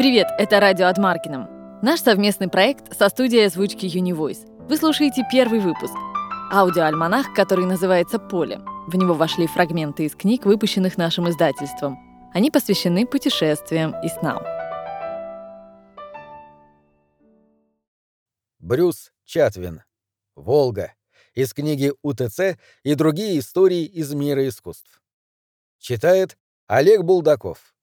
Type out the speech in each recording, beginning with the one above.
Привет, это радио от Маркином. Наш совместный проект со студией озвучки Univoice. Вы слушаете первый выпуск. Аудиоальманах, который называется «Поле». В него вошли фрагменты из книг, выпущенных нашим издательством. Они посвящены путешествиям и снам. Брюс Чатвин. «Волга» из книги УТЦ и другие истории из мира искусств. Читает Олег Булдаков.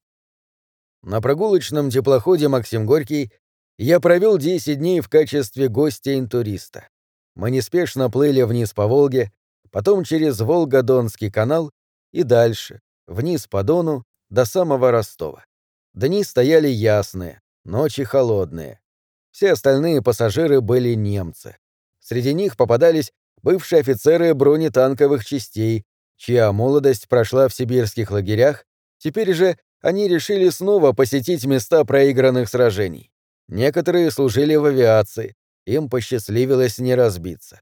На прогулочном теплоходе «Максим Горький» я провел 10 дней в качестве гостя-интуриста. Мы неспешно плыли вниз по Волге, потом через Волгодонский канал и дальше, вниз по Дону, до самого Ростова. Дни стояли ясные, ночи холодные. Все остальные пассажиры были немцы. Среди них попадались бывшие офицеры бронетанковых частей, чья молодость прошла в сибирских лагерях, теперь же они решили снова посетить места проигранных сражений. Некоторые служили в авиации, им посчастливилось не разбиться.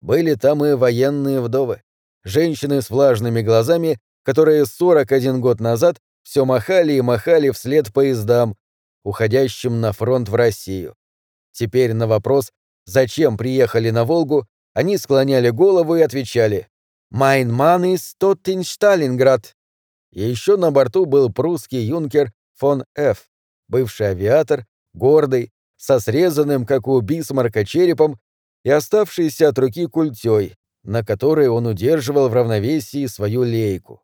Были там и военные вдовы, женщины с влажными глазами, которые 41 год назад все махали и махали вслед поездам, уходящим на фронт в Россию. Теперь на вопрос, зачем приехали на Волгу, они склоняли голову и отвечали «Mein Mann ist tot in Stalingrad». Еще на борту был прусский юнкер фон Ф., бывший авиатор, гордый, со срезанным, как у Бисмарка, черепом и оставшийся от руки культей, на которой он удерживал в равновесии свою лейку.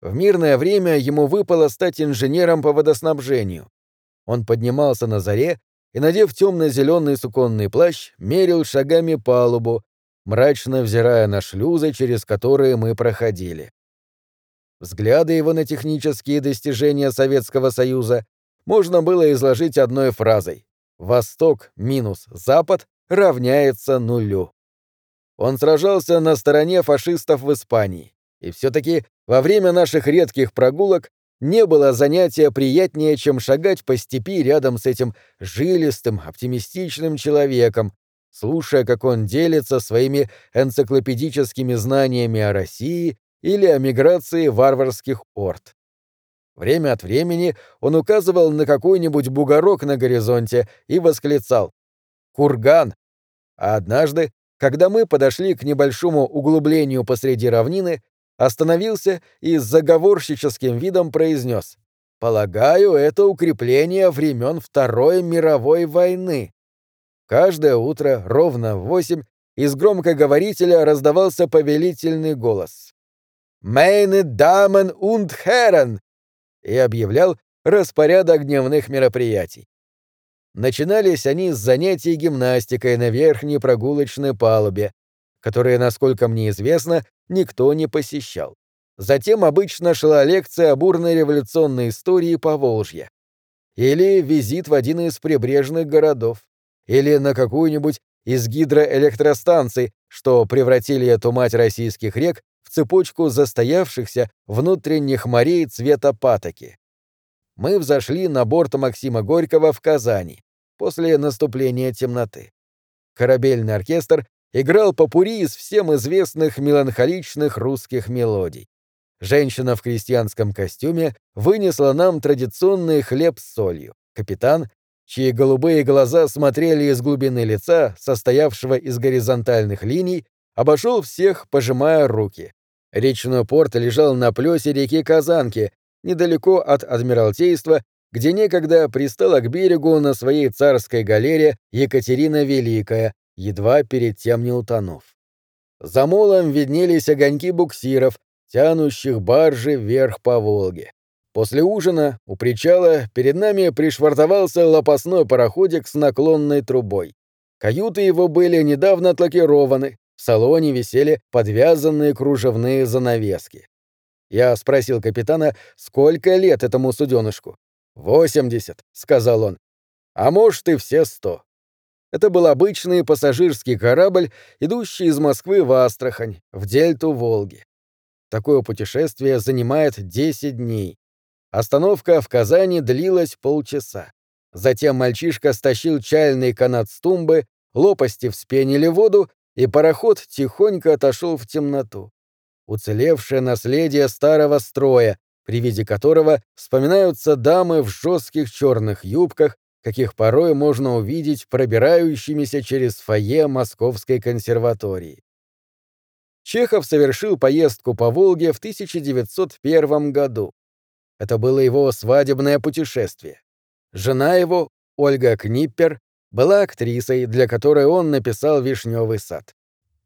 В мирное время ему выпало стать инженером по водоснабжению. Он поднимался на заре и, надев темно-зеленый суконный плащ, мерил шагами палубу, мрачно взирая на шлюзы, через которые мы проходили. Взгляды его на технические достижения Советского Союза можно было изложить одной фразой «Восток минус Запад равняется нулю». Он сражался на стороне фашистов в Испании, и все-таки во время наших редких прогулок не было занятия приятнее, чем шагать по степи рядом с этим жилистым, оптимистичным человеком, слушая, как он делится своими энциклопедическими знаниями о России или о миграции варварских орд. Время от времени он указывал на какой-нибудь бугорок на горизонте и восклицал «Курган!». А однажды, когда мы подошли к небольшому углублению посреди равнины, остановился и с заговорщическим видом произнес «Полагаю, это укрепление времен Второй мировой войны». Каждое утро ровно в восемь из громкоговорителя раздавался повелительный голос. «Meine Damen und Herren!» и объявлял распорядок дневных мероприятий. Начинались они с занятий гимнастикой на верхней прогулочной палубе, которые, насколько мне известно, никто не посещал. Затем обычно шла лекция об бурной революционной истории Поволжья. Или визит в один из прибрежных городов. Или на какую-нибудь из гидроэлектростанций, что превратили эту мать российских рек в цепочку застоявшихся внутренних морей цвета патоки. Мы взошли на борт Максима Горького в Казани после наступления темноты. Корабельный оркестр играл попури из всем известных меланхоличных русских мелодий. Женщина в крестьянском костюме вынесла нам традиционный хлеб с солью. Капитан, чьи голубые глаза смотрели из глубины лица, состоявшего из горизонтальных линий, обошел всех, пожимая руки. Речной порт лежал на плесе реки Казанки, недалеко от Адмиралтейства, где некогда пристала к берегу на своей царской галере Екатерина Великая, едва перед тем не утонув. За молом виднелись огоньки буксиров, тянущих баржи вверх по Волге. После ужина у причала перед нами пришвартовался лопастной пароходик с наклонной трубой. Каюты его были недавно отлакированы, в салоне висели подвязанные кружевные занавески. Я спросил капитана, сколько лет этому суденышку. «Восемьдесят», — сказал он. «А может, и все сто». Это был обычный пассажирский корабль, идущий из Москвы в Астрахань, в дельту Волги. Такое путешествие занимает 10 дней. Остановка в Казани длилась полчаса. Затем мальчишка стащил чайный канат с тумбы, лопасти вспенили воду, и пароход тихонько отошел в темноту. Уцелевшее наследие старого строя, при виде которого вспоминаются дамы в жестких черных юбках, каких порой можно увидеть пробирающимися через фойе Московской консерватории. Чехов совершил поездку по Волге в 1901 году. Это было его свадебное путешествие. Жена его, Ольга Книппер, была актрисой, для которой он написал «Вишневый сад».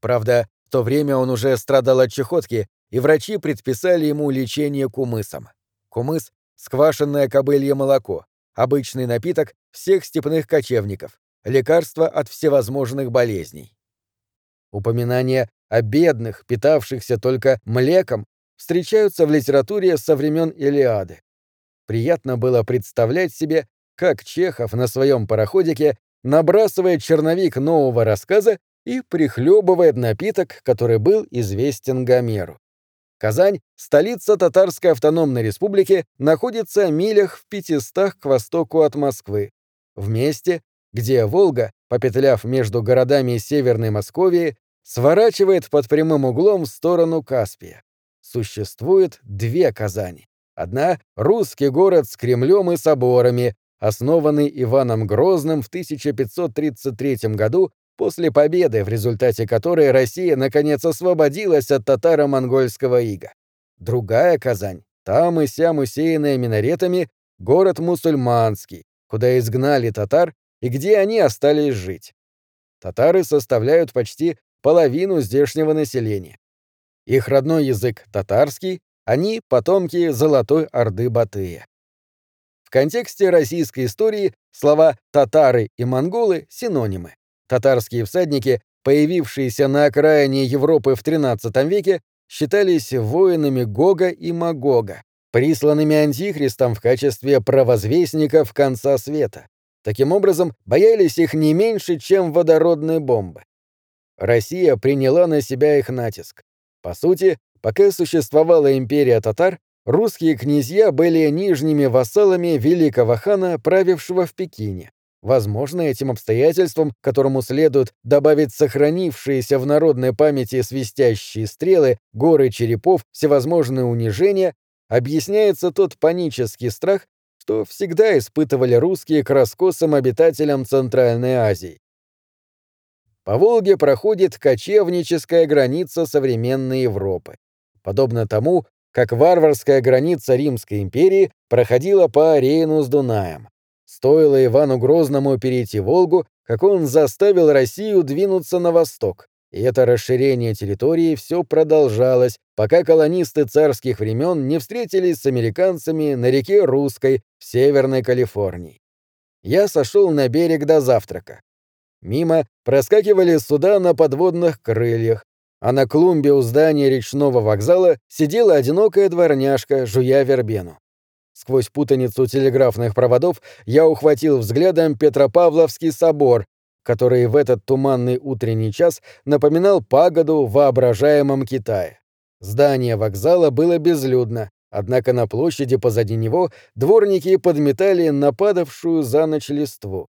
Правда, в то время он уже страдал от чехотки, и врачи предписали ему лечение кумысом. Кумыс — сквашенное кобылье молоко, обычный напиток всех степных кочевников, лекарство от всевозможных болезней. Упоминания о бедных, питавшихся только млеком, встречаются в литературе со времен Илиады. Приятно было представлять себе, как Чехов на своем пароходике набрасывает черновик нового рассказа и прихлебывает напиток, который был известен Гомеру. Казань, столица Татарской автономной республики, находится милях в пятистах к востоку от Москвы. В месте, где Волга, попетляв между городами Северной Московии, сворачивает под прямым углом в сторону Каспия. Существует две Казани. Одна — русский город с Кремлем и соборами, основанный Иваном Грозным в 1533 году после победы, в результате которой Россия наконец освободилась от татаро-монгольского ига. Другая Казань, там и сям усеянная минаретами, город мусульманский, куда изгнали татар и где они остались жить. Татары составляют почти половину здешнего населения. Их родной язык — татарский, они — потомки Золотой Орды Батыя. Контексте российской истории слова «татары» и «монголы» — синонимы. Татарские всадники, появившиеся на окраине Европы в XIII веке, считались воинами Гога и Магога, присланными Антихристом в качестве провозвестников конца света. Таким образом, боялись их не меньше, чем водородные бомбы. Россия приняла на себя их натиск. По сути, пока существовала империя татар, русские князья были нижними вассалами великого хана, правившего в Пекине. Возможно, этим обстоятельством, которому следует добавить сохранившиеся в народной памяти свистящие стрелы, горы черепов, всевозможные унижения, объясняется тот панический страх, что всегда испытывали русские к раскосам обитателям Центральной Азии. По Волге проходит кочевническая граница современной Европы. Подобно тому, как варварская граница Римской империи проходила по Рейну с Дунаем. Стоило Ивану Грозному перейти Волгу, как он заставил Россию двинуться на восток. И это расширение территории все продолжалось, пока колонисты царских времен не встретились с американцами на реке Русской в Северной Калифорнии. Я сошел на берег до завтрака. Мимо проскакивали суда на подводных крыльях, а на клумбе у здания речного вокзала сидела одинокая дворняжка, жуя вербену. Сквозь путаницу телеграфных проводов я ухватил взглядом Петропавловский собор, который в этот туманный утренний час напоминал пагоду в воображаемом Китае. Здание вокзала было безлюдно, однако на площади позади него дворники подметали нападавшую за ночь листву.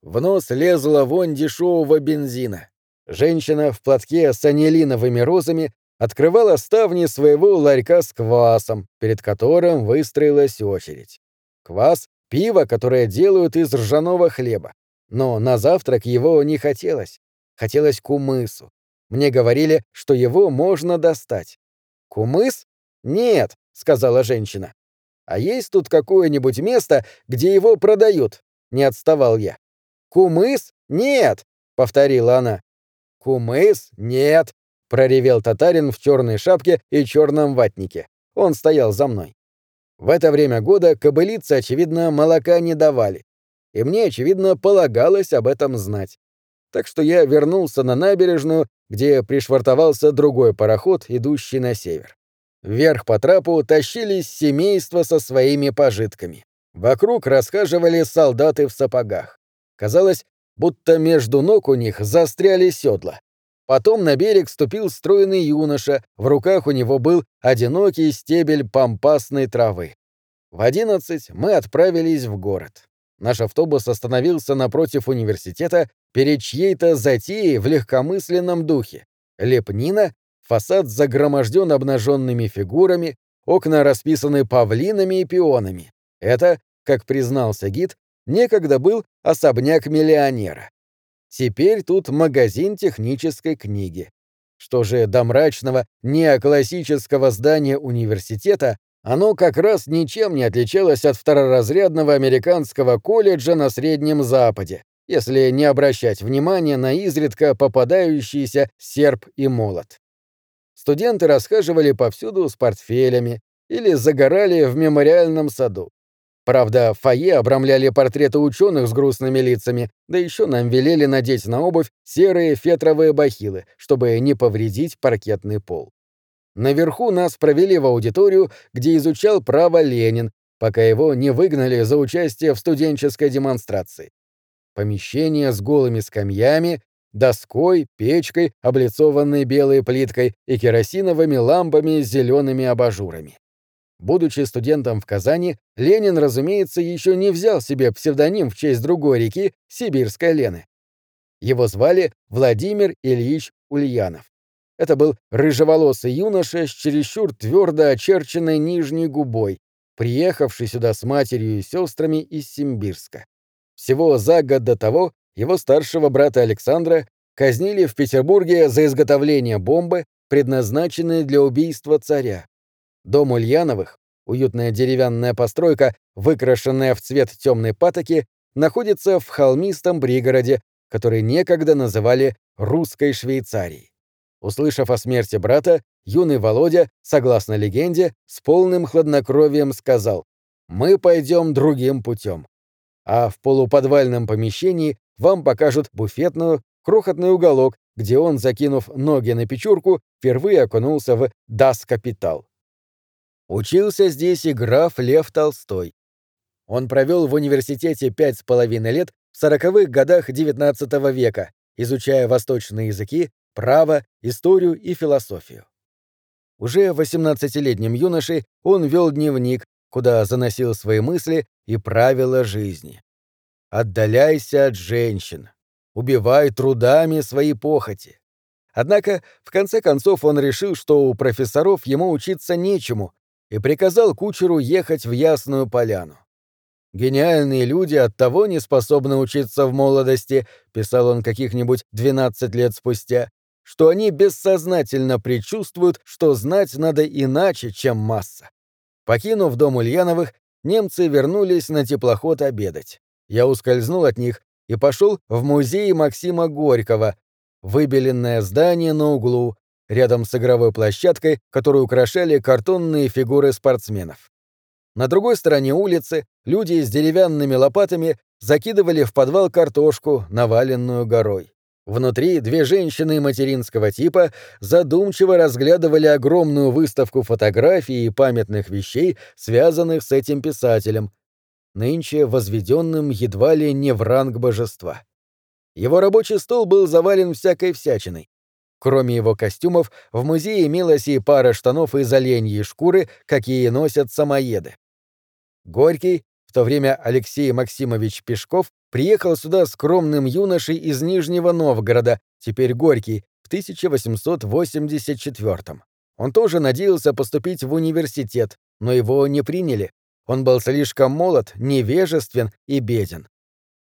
В нос лезла вонь дешевого бензина. Женщина в платке с анилиновыми розами открывала ставни своего ларька с квасом, перед которым выстроилась очередь. Квас — пиво, которое делают из ржаного хлеба. Но на завтрак его не хотелось. Хотелось кумысу. Мне говорили, что его можно достать. «Кумыс? Нет», — сказала женщина. «А есть тут какое-нибудь место, где его продают?» — не отставал я. «Кумыс? Нет», — повторила она. «Кумыс? Нет», — проревел татарин в черной шапке и черном ватнике. Он стоял за мной. В это время года кобылицы, очевидно, молока не давали. И мне, очевидно, полагалось об этом знать. Так что я вернулся на набережную, где пришвартовался другой пароход, идущий на север. Вверх по трапу тащились семейства со своими пожитками. Вокруг расхаживали солдаты в сапогах. Казалось, будто между ног у них застряли седла. Потом на берег ступил стройный юноша, в руках у него был одинокий стебель пампасной травы. В одиннадцать мы отправились в город. Наш автобус остановился напротив университета перед чьей-то затеей в легкомысленном духе. Лепнина, фасад загроможден обнаженными фигурами, окна расписаны павлинами и пионами. Это, как признался гид, некогда был особняк миллионера. Теперь тут магазин технической книги. Что же до мрачного неоклассического здания университета, оно как раз ничем не отличалось от второразрядного американского колледжа на Среднем Западе, если не обращать внимания на изредка попадающийся серп и молот. Студенты расхаживали повсюду с портфелями или загорали в мемориальном саду. Правда, фойе обрамляли портреты ученых с грустными лицами, да еще нам велели надеть на обувь серые фетровые бахилы, чтобы не повредить паркетный пол. Наверху нас провели в аудиторию, где изучал право Ленин, пока его не выгнали за участие в студенческой демонстрации. Помещение с голыми скамьями, доской, печкой, облицованной белой плиткой и керосиновыми лампами с зелеными абажурами. Будучи студентом в Казани, Ленин, разумеется, еще не взял себе псевдоним в честь другой реки Сибирской Лены. Его звали Владимир Ильич Ульянов. Это был рыжеволосый юноша с чересчур твердо очерченной нижней губой, приехавший сюда с матерью и сестрами из Симбирска. Всего за год до того его старшего брата Александра казнили в Петербурге за изготовление бомбы, предназначенной для убийства царя. Дом Ульяновых, уютная деревянная постройка, выкрашенная в цвет темной патоки, находится в холмистом пригороде, который некогда называли «русской Швейцарией». Услышав о смерти брата, юный Володя, согласно легенде, с полным хладнокровием сказал «Мы пойдем другим путем». А в полуподвальном помещении вам покажут буфетную, крохотный уголок, где он, закинув ноги на печурку, впервые окунулся в «Das Капитал». Учился здесь и граф Лев Толстой. Он провел в университете пять с половиной лет в сороковых годах XIX века, изучая восточные языки, право, историю и философию. Уже 18-летним юношей он вел дневник, куда заносил свои мысли и правила жизни. «Отдаляйся от женщин. Убивай трудами свои похоти». Однако, в конце концов, он решил, что у профессоров ему учиться нечему, и приказал кучеру ехать в Ясную Поляну. «Гениальные люди оттого не способны учиться в молодости», — писал он каких-нибудь 12 лет спустя, что они бессознательно предчувствуют, что знать надо иначе, чем масса. Покинув дом Ульяновых, немцы вернулись на теплоход обедать. Я ускользнул от них и пошел в музей Максима Горького, выбеленное здание на углу, рядом с игровой площадкой, которую украшали картонные фигуры спортсменов. На другой стороне улицы люди с деревянными лопатами закидывали в подвал картошку, наваленную горой. Внутри две женщины материнского типа задумчиво разглядывали огромную выставку фотографий и памятных вещей, связанных с этим писателем, нынче возведенным едва ли не в ранг божества. Его рабочий стол был завален всякой всячиной. Кроме его костюмов, в музее имелась и пара штанов из оленьей шкуры, какие носят самоеды. Горький, в то время Алексей Максимович Пешков, приехал сюда скромным юношей из Нижнего Новгорода, теперь Горький, в 1884 -м. Он тоже надеялся поступить в университет, но его не приняли. Он был слишком молод, невежествен и беден.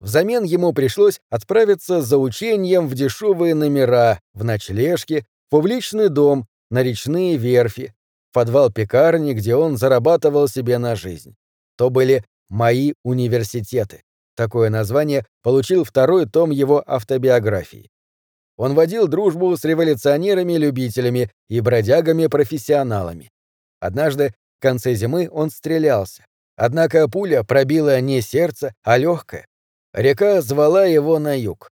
Взамен ему пришлось отправиться за учением в дешевые номера, в ночлежки, в публичный дом, на речные верфи, в подвал пекарни, где он зарабатывал себе на жизнь. То были «Мои университеты». Такое название получил второй том его автобиографии. Он водил дружбу с революционерами-любителями и бродягами-профессионалами. Однажды, в конце зимы, он стрелялся. Однако пуля пробила не сердце, а легкое. Река звала его на юг,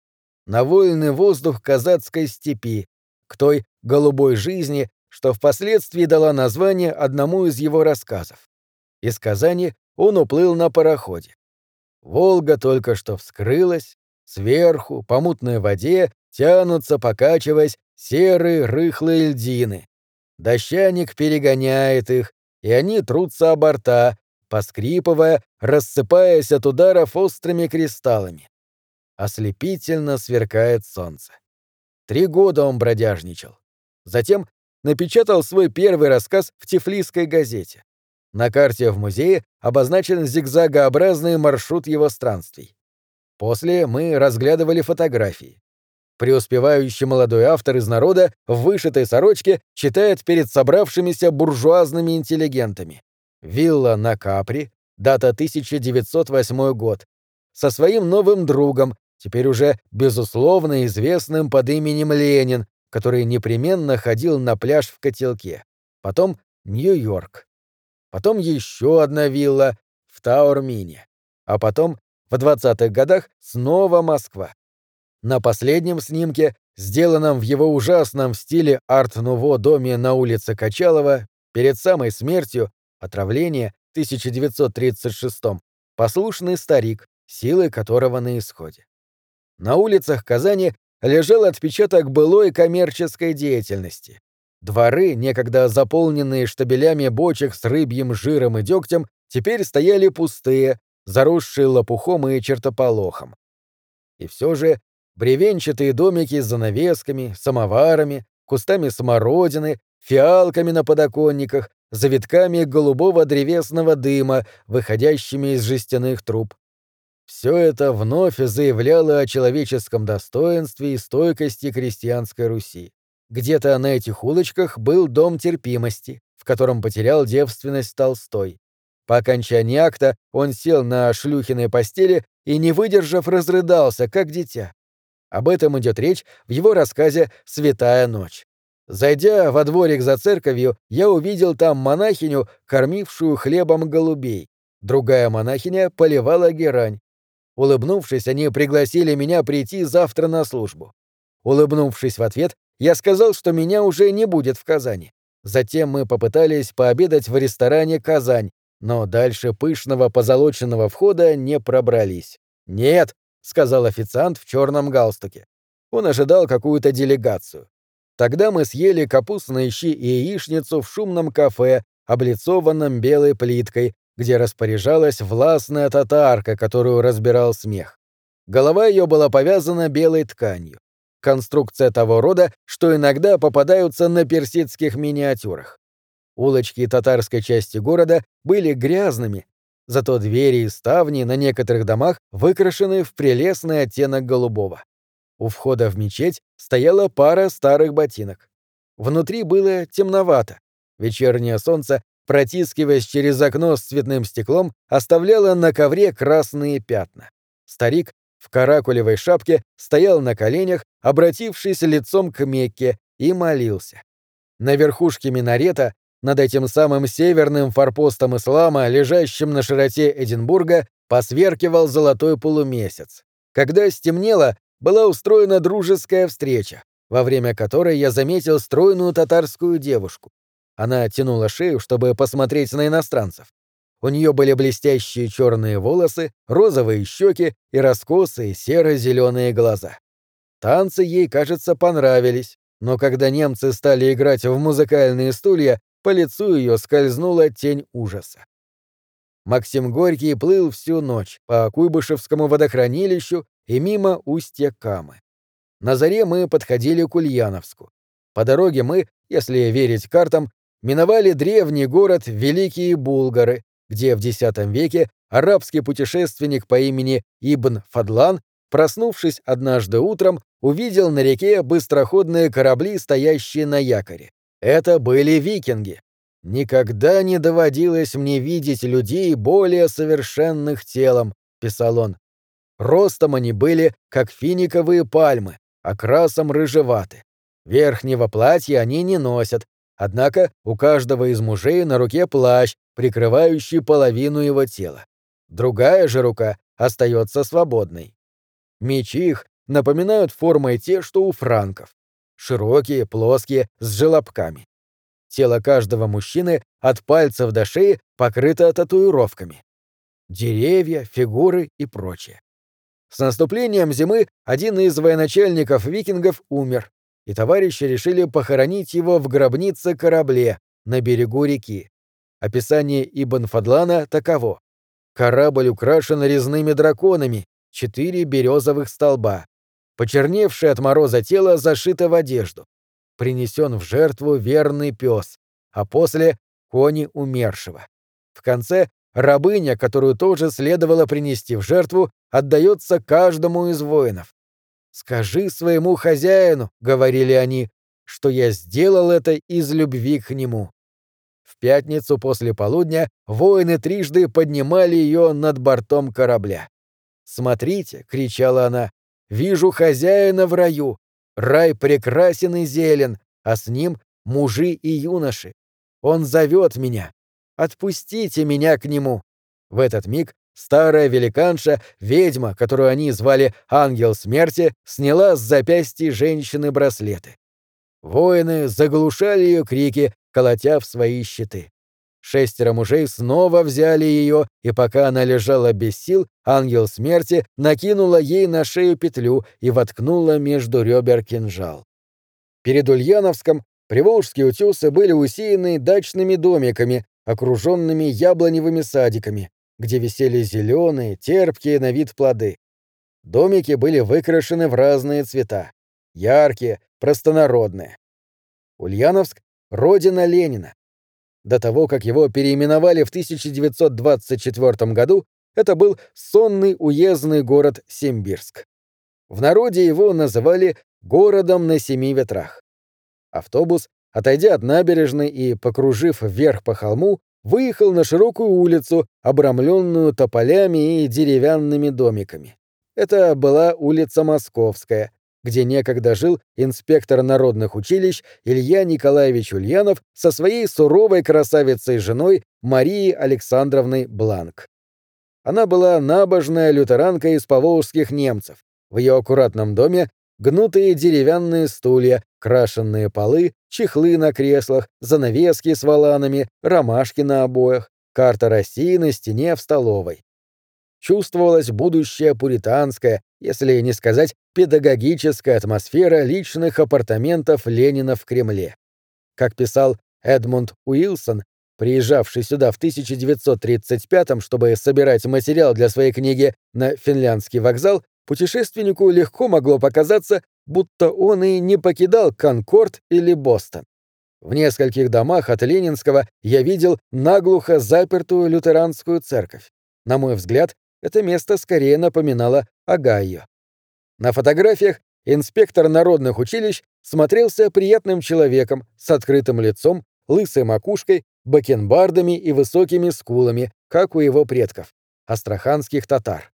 на вольный воздух казацкой степи, к той голубой жизни, что впоследствии дала название одному из его рассказов. Из Казани он уплыл на пароходе. Волга только что вскрылась, сверху, по мутной воде, тянутся, покачиваясь, серые рыхлые льдины. Дощаник перегоняет их, и они трутся о борта, поскрипывая, рассыпаясь от ударов острыми кристаллами. Ослепительно сверкает солнце. Три года он бродяжничал. Затем напечатал свой первый рассказ в Тифлисской газете. На карте в музее обозначен зигзагообразный маршрут его странствий. После мы разглядывали фотографии. Преуспевающий молодой автор из народа в вышитой сорочке читает перед собравшимися буржуазными интеллигентами. Вилла на Капри, дата 1908 год. Со своим новым другом, теперь уже безусловно известным под именем Ленин, который непременно ходил на пляж в котелке. Потом Нью-Йорк. Потом еще одна вилла в Таурмине. А потом, в 20-х годах, снова Москва. На последнем снимке, сделанном в его ужасном стиле арт-нуво доме на улице Качалова, перед самой смертью, отравление, 1936 послушный старик, силы которого на исходе. На улицах Казани лежал отпечаток былой коммерческой деятельности. Дворы, некогда заполненные штабелями бочек с рыбьим жиром и дегтем, теперь стояли пустые, заросшие лопухом и чертополохом. И все же бревенчатые домики с занавесками, самоварами, кустами смородины, фиалками на подоконниках, завитками голубого древесного дыма, выходящими из жестяных труб. Все это вновь заявляло о человеческом достоинстве и стойкости крестьянской Руси. Где-то на этих улочках был дом терпимости, в котором потерял девственность Толстой. По окончании акта он сел на шлюхиной постели и, не выдержав, разрыдался, как дитя. Об этом идет речь в его рассказе «Святая ночь». Зайдя во дворик за церковью, я увидел там монахиню, кормившую хлебом голубей. Другая монахиня поливала герань. Улыбнувшись, они пригласили меня прийти завтра на службу. Улыбнувшись в ответ, я сказал, что меня уже не будет в Казани. Затем мы попытались пообедать в ресторане «Казань», но дальше пышного позолоченного входа не пробрались. «Нет», — сказал официант в черном галстуке. Он ожидал какую-то делегацию. Тогда мы съели капустные щи и яичницу в шумном кафе, облицованном белой плиткой, где распоряжалась властная татарка, которую разбирал смех. Голова ее была повязана белой тканью. Конструкция того рода, что иногда попадаются на персидских миниатюрах. Улочки татарской части города были грязными, зато двери и ставни на некоторых домах выкрашены в прелестный оттенок голубого. У входа в мечеть стояла пара старых ботинок. Внутри было темновато. Вечернее солнце протискиваясь через окно с цветным стеклом, оставляла на ковре красные пятна. Старик в каракулевой шапке стоял на коленях, обратившись лицом к Мекке, и молился. На верхушке минарета, над этим самым северным форпостом ислама, лежащим на широте Эдинбурга, посверкивал золотой полумесяц. Когда стемнело, была устроена дружеская встреча, во время которой я заметил стройную татарскую девушку. Она тянула шею, чтобы посмотреть на иностранцев. У нее были блестящие черные волосы, розовые щеки и раскосые серо-зеленые глаза. Танцы ей, кажется, понравились, но когда немцы стали играть в музыкальные стулья, по лицу ее скользнула тень ужаса. Максим Горький плыл всю ночь по Куйбышевскому водохранилищу и мимо устья Камы. На заре мы подходили к Ульяновску. По дороге мы, если верить картам, миновали древний город Великие Булгары, где в X веке арабский путешественник по имени Ибн Фадлан, проснувшись однажды утром, увидел на реке быстроходные корабли, стоящие на якоре. Это были викинги. «Никогда не доводилось мне видеть людей более совершенных телом», — писал он. Ростом они были, как финиковые пальмы, окрасом рыжеваты. Верхнего платья они не носят, Однако у каждого из мужей на руке плащ, прикрывающий половину его тела. Другая же рука остается свободной. Мечи их напоминают формой те, что у франков. Широкие, плоские, с желобками. Тело каждого мужчины от пальцев до шеи покрыто татуировками. Деревья, фигуры и прочее. С наступлением зимы один из военачальников викингов умер, и товарищи решили похоронить его в гробнице-корабле на берегу реки. Описание Ибн Фадлана таково. Корабль украшен резными драконами, четыре березовых столба. Почерневшее от мороза тело зашито в одежду. принесен в жертву верный пес, а после — кони умершего. В конце рабыня, которую тоже следовало принести в жертву, отдается каждому из воинов. «Скажи своему хозяину», — говорили они, — «что я сделал это из любви к нему». В пятницу после полудня воины трижды поднимали ее над бортом корабля. «Смотрите», — кричала она, — «вижу хозяина в раю. Рай прекрасен и зелен, а с ним мужи и юноши. Он зовет меня. Отпустите меня к нему». В этот миг старая великанша, ведьма, которую они звали Ангел Смерти, сняла с запястья женщины браслеты. Воины заглушали ее крики, колотя в свои щиты. Шестеро мужей снова взяли ее, и пока она лежала без сил, ангел смерти накинула ей на шею петлю и воткнула между ребер кинжал. Перед Ульяновском приволжские утесы были усеяны дачными домиками, окруженными яблоневыми садиками, где висели зеленые, терпкие на вид плоды. Домики были выкрашены в разные цвета. Яркие, простонародные. Ульяновск — родина Ленина. До того, как его переименовали в 1924 году, это был сонный уездный город Симбирск. В народе его называли «городом на семи ветрах». Автобус, отойдя от набережной и покружив вверх по холму, выехал на широкую улицу, обрамленную тополями и деревянными домиками. Это была улица Московская, где некогда жил инспектор народных училищ Илья Николаевич Ульянов со своей суровой красавицей-женой Марией Александровной Бланк. Она была набожная лютеранка из поволжских немцев. В ее аккуратном доме гнутые деревянные стулья, крашенные полы, чехлы на креслах, занавески с валанами, ромашки на обоях, карта России на стене в столовой чувствовалась будущая пуританская, если не сказать педагогическая атмосфера личных апартаментов Ленина в Кремле. Как писал Эдмунд Уилсон, приезжавший сюда в 1935-м, чтобы собирать материал для своей книги на финляндский вокзал, путешественнику легко могло показаться, будто он и не покидал Конкорд или Бостон. В нескольких домах от Ленинского я видел наглухо запертую лютеранскую церковь. На мой взгляд, это место скорее напоминало Огайо. На фотографиях инспектор народных училищ смотрелся приятным человеком с открытым лицом, лысой макушкой, бакенбардами и высокими скулами, как у его предков, астраханских татар.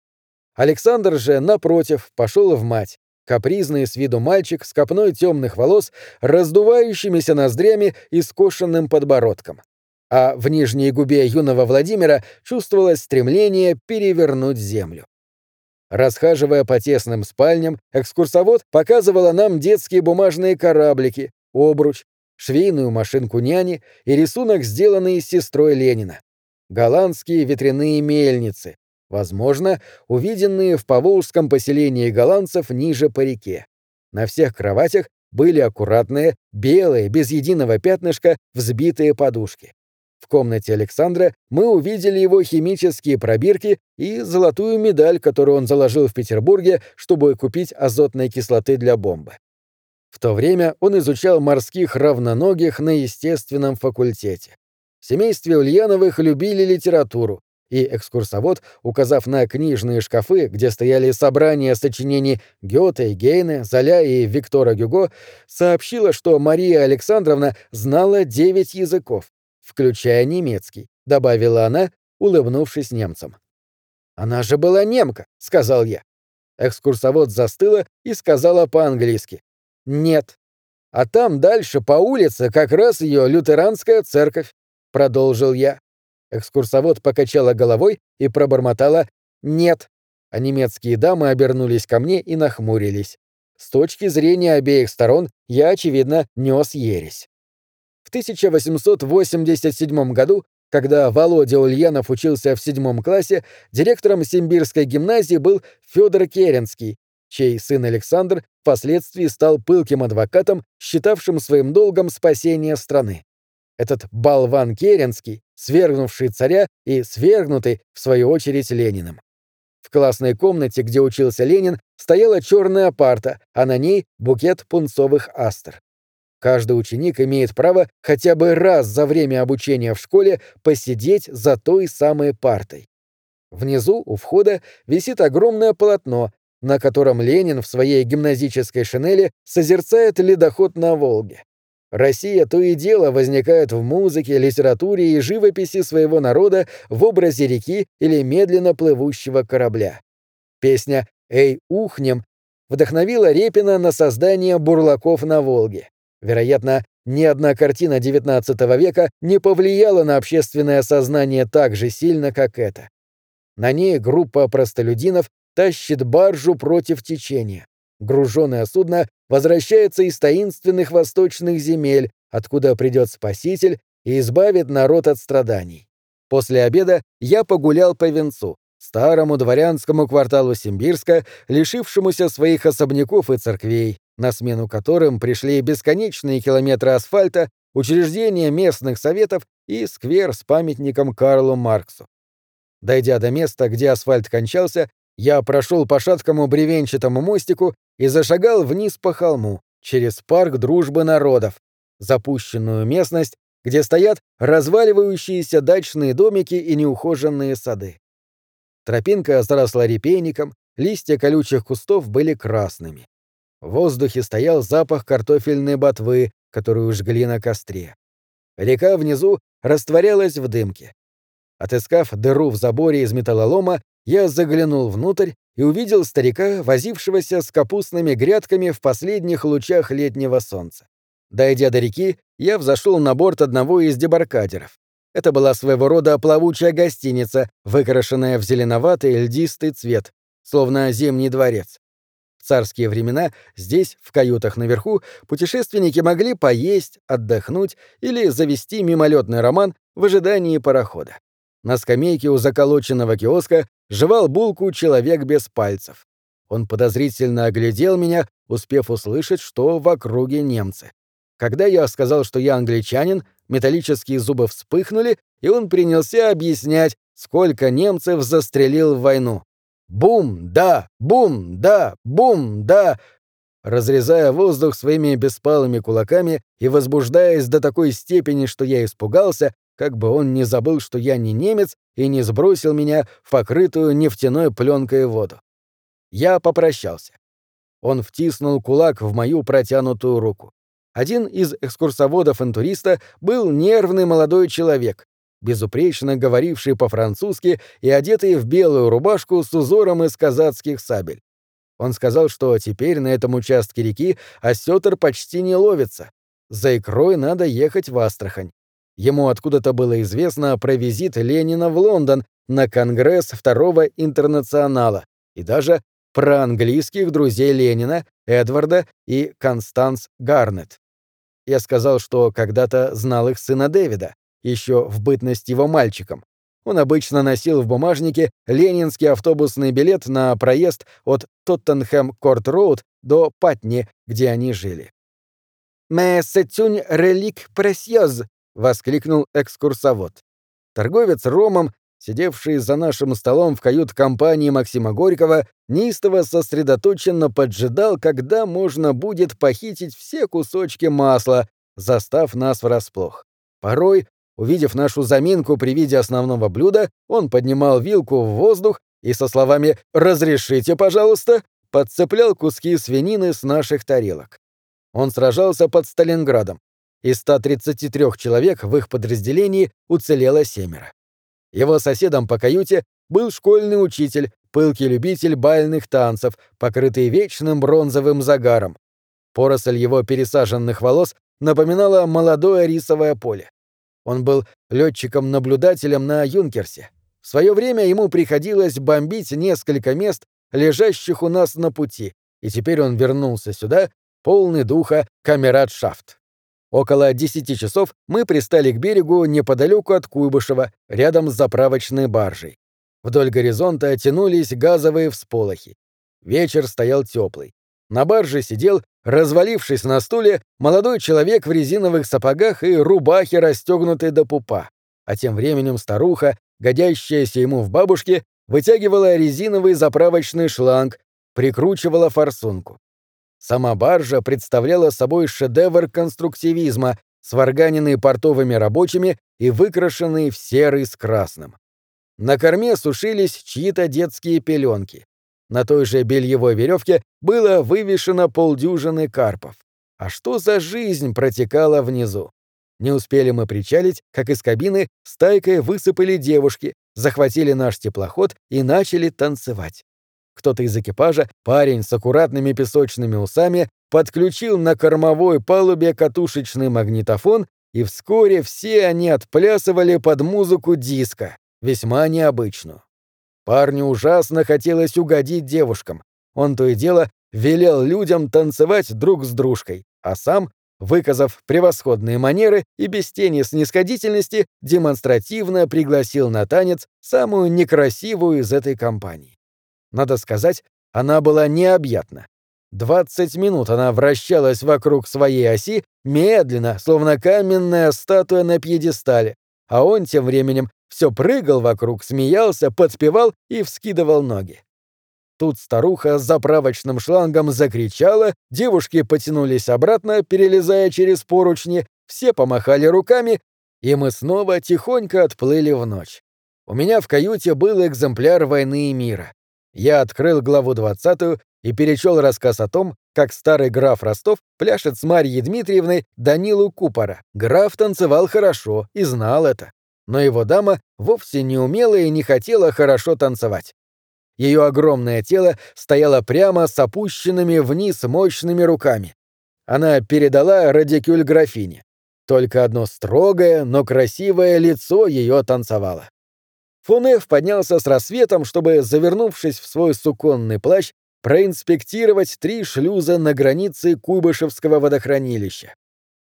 Александр же, напротив, пошел в мать, капризный с виду мальчик с копной темных волос, раздувающимися ноздрями и скошенным подбородком а в нижней губе юного Владимира чувствовалось стремление перевернуть землю. Расхаживая по тесным спальням, экскурсовод показывала нам детские бумажные кораблики, обруч, швейную машинку няни и рисунок, сделанный сестрой Ленина. Голландские ветряные мельницы, возможно, увиденные в поволжском поселении голландцев ниже по реке. На всех кроватях были аккуратные, белые, без единого пятнышка, взбитые подушки. В комнате Александра мы увидели его химические пробирки и золотую медаль, которую он заложил в Петербурге, чтобы купить азотной кислоты для бомбы. В то время он изучал морских равноногих на естественном факультете. В семействе Ульяновых любили литературу, и экскурсовод, указав на книжные шкафы, где стояли собрания сочинений Гёте, Гейне, Золя и Виктора Гюго, сообщила, что Мария Александровна знала девять языков включая немецкий», — добавила она, улыбнувшись немцам. «Она же была немка», — сказал я. Экскурсовод застыла и сказала по-английски. «Нет». «А там дальше по улице как раз ее лютеранская церковь», — продолжил я. Экскурсовод покачала головой и пробормотала «нет», а немецкие дамы обернулись ко мне и нахмурились. С точки зрения обеих сторон я, очевидно, нес ересь. В 1887 году, когда Володя Ульянов учился в седьмом классе, директором Симбирской гимназии был Федор Керенский, чей сын Александр впоследствии стал пылким адвокатом, считавшим своим долгом спасение страны. Этот болван Керенский, свергнувший царя и свергнутый, в свою очередь, Лениным. В классной комнате, где учился Ленин, стояла черная парта, а на ней букет пунцовых астр. Каждый ученик имеет право хотя бы раз за время обучения в школе посидеть за той самой партой. Внизу, у входа, висит огромное полотно, на котором Ленин в своей гимназической шинели созерцает ледоход на Волге. Россия то и дело возникает в музыке, литературе и живописи своего народа в образе реки или медленно плывущего корабля. Песня «Эй, ухнем» вдохновила Репина на создание бурлаков на Волге. Вероятно, ни одна картина XIX века не повлияла на общественное сознание так же сильно, как эта. На ней группа простолюдинов тащит баржу против течения. Груженное судно возвращается из таинственных восточных земель, откуда придет Спаситель и избавит народ от страданий. После обеда я погулял по Венцу, старому дворянскому кварталу Симбирска, лишившемуся своих особняков и церквей, на смену которым пришли бесконечные километры асфальта, учреждения местных советов и сквер с памятником Карлу Марксу. Дойдя до места, где асфальт кончался, я прошел по шаткому бревенчатому мостику и зашагал вниз по холму, через парк дружбы народов, запущенную местность, где стоят разваливающиеся дачные домики и неухоженные сады. Тропинка заросла репейником, листья колючих кустов были красными. В воздухе стоял запах картофельной ботвы, которую жгли на костре. Река внизу растворялась в дымке. Отыскав дыру в заборе из металлолома, я заглянул внутрь и увидел старика, возившегося с капустными грядками в последних лучах летнего солнца. Дойдя до реки, я взошел на борт одного из дебаркадеров. Это была своего рода плавучая гостиница, выкрашенная в зеленоватый льдистый цвет, словно зимний дворец. В царские времена здесь, в каютах наверху, путешественники могли поесть, отдохнуть или завести мимолетный роман в ожидании парохода. На скамейке у заколоченного киоска жевал булку человек без пальцев. Он подозрительно оглядел меня, успев услышать, что в округе немцы. Когда я сказал, что я англичанин, металлические зубы вспыхнули, и он принялся объяснять, сколько немцев застрелил в войну. Бум, да, бум, да, бум, да, разрезая воздух своими беспалыми кулаками и возбуждаясь до такой степени, что я испугался, как бы он не забыл, что я не немец и не сбросил меня в покрытую нефтяной пленкой воду. Я попрощался. Он втиснул кулак в мою протянутую руку. Один из экскурсоводов-интуриста был нервный молодой человек, безупречно говоривший по-французски и одетый в белую рубашку с узором из казацких сабель. Он сказал, что теперь на этом участке реки осетр почти не ловится. За икрой надо ехать в Астрахань. Ему откуда-то было известно про визит Ленина в Лондон на Конгресс Второго Интернационала и даже про английских друзей Ленина, Эдварда и Констанс Гарнет. Я сказал, что когда-то знал их сына Дэвида, еще в бытность его мальчиком. Он обычно носил в бумажнике ленинский автобусный билет на проезд от Тоттенхэм-Корт-Роуд до Патни, где они жили. «Mais c'est une relique précieuse», — воскликнул экскурсовод. Торговец ромом, сидевший за нашим столом в кают-компании Максима Горького, неистово сосредоточенно поджидал, когда можно будет похитить все кусочки масла, застав нас врасплох. Порой, увидев нашу заминку при виде основного блюда, он поднимал вилку в воздух и со словами «Разрешите, пожалуйста», подцеплял куски свинины с наших тарелок. Он сражался под Сталинградом, из 133 человек в их подразделении уцелело семеро. Его соседом по каюте был школьный учитель, пылкий любитель бальных танцев, покрытый вечным бронзовым загаром. Поросль его пересаженных волос напоминала молодое рисовое поле. Он был летчиком-наблюдателем на Юнкерсе. В свое время ему приходилось бомбить несколько мест, лежащих у нас на пути, и теперь он вернулся сюда, полный духа камерадшафт. Около десяти часов мы пристали к берегу неподалеку от Куйбышева, рядом с заправочной баржей. Вдоль горизонта тянулись газовые всполохи. Вечер стоял теплый. На барже сидел, развалившись на стуле, молодой человек в резиновых сапогах и рубахе, расстегнутой до пупа. А тем временем старуха, годящаяся ему в бабушке, вытягивала резиновый заправочный шланг, прикручивала форсунку. Сама баржа представляла собой шедевр конструктивизма, сварганенный портовыми рабочими и выкрашенный в серый с красным. На корме сушились чьи-то детские пеленки. На той же бельевой веревке было вывешено полдюжины карпов. А что за жизнь протекала внизу? Не успели мы причалить, как из кабины стайкой высыпали девушки, захватили наш теплоход и начали танцевать. Кто-то из экипажа, парень с аккуратными песочными усами, подключил на кормовой палубе катушечный магнитофон, и вскоре все они отплясывали под музыку диска, весьма необычную. Парню ужасно хотелось угодить девушкам. Он то и дело велел людям танцевать друг с дружкой, а сам, выказав превосходные манеры и без тени снисходительности, демонстративно пригласил на танец самую некрасивую из этой компании. Надо сказать, она была необъятна. Двадцать минут она вращалась вокруг своей оси, медленно, словно каменная статуя на пьедестале, а он тем временем все прыгал вокруг, смеялся, подпевал и вскидывал ноги. Тут старуха с заправочным шлангом закричала, девушки потянулись обратно, перелезая через поручни, все помахали руками, и мы снова тихонько отплыли в ночь. У меня в каюте был экземпляр «Войны и мира». Я открыл главу 20 и перечел рассказ о том, как старый граф Ростов пляшет с Марьей Дмитриевной Данилу Купора. Граф танцевал хорошо и знал это. Но его дама вовсе не умела и не хотела хорошо танцевать. Ее огромное тело стояло прямо с опущенными вниз мощными руками. Она передала радикюль графине. Только одно строгое, но красивое лицо ее танцевало. Фунеф поднялся с рассветом, чтобы, завернувшись в свой суконный плащ, проинспектировать три шлюза на границе Куйбышевского водохранилища.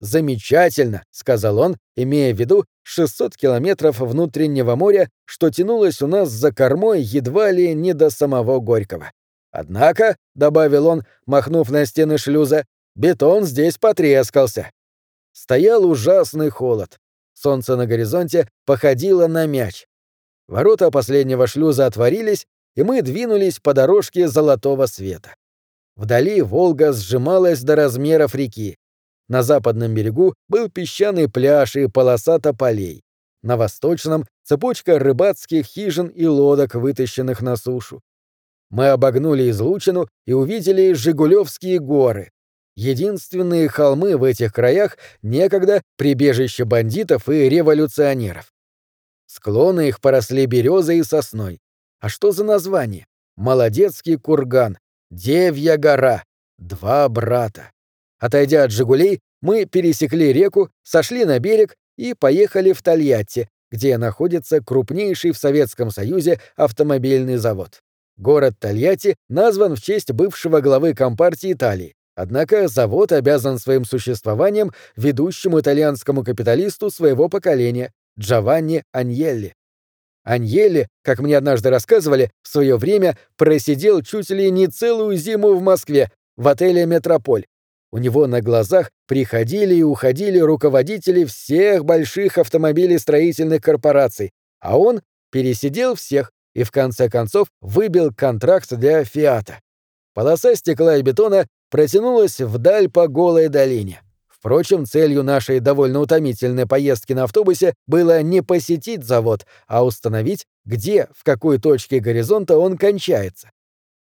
«Замечательно», — сказал он, имея в виду 600 километров внутреннего моря, что тянулось у нас за кормой едва ли не до самого Горького. «Однако», — добавил он, махнув на стены шлюза, — «бетон здесь потрескался». Стоял ужасный холод. Солнце на горизонте походило на мяч. Ворота последнего шлюза отворились, и мы двинулись по дорожке золотого света. Вдали Волга сжималась до размеров реки. На западном берегу был песчаный пляж и полоса тополей. На восточном — цепочка рыбацких хижин и лодок, вытащенных на сушу. Мы обогнули излучину и увидели Жигулевские горы. Единственные холмы в этих краях некогда прибежище бандитов и революционеров. Склоны их поросли березой и сосной. А что за название? Молодецкий курган, Девья гора, два брата. Отойдя от «Жигулей», мы пересекли реку, сошли на берег и поехали в Тольятти, где находится крупнейший в Советском Союзе автомобильный завод. Город Тольятти назван в честь бывшего главы Компартии Италии, однако завод обязан своим существованием ведущему итальянскому капиталисту своего поколения Джованни Аньелли. Аньелли, как мне однажды рассказывали, в свое время просидел чуть ли не целую зиму в Москве, в отеле «Метрополь». У него на глазах приходили и уходили руководители всех больших автомобилестроительных корпораций, а он пересидел всех и в конце концов выбил контракт для «Фиата». Полоса стекла и бетона протянулась вдаль по голой долине. Впрочем, целью нашей довольно утомительной поездки на автобусе было не посетить завод, а установить, где, в какой точке горизонта он кончается.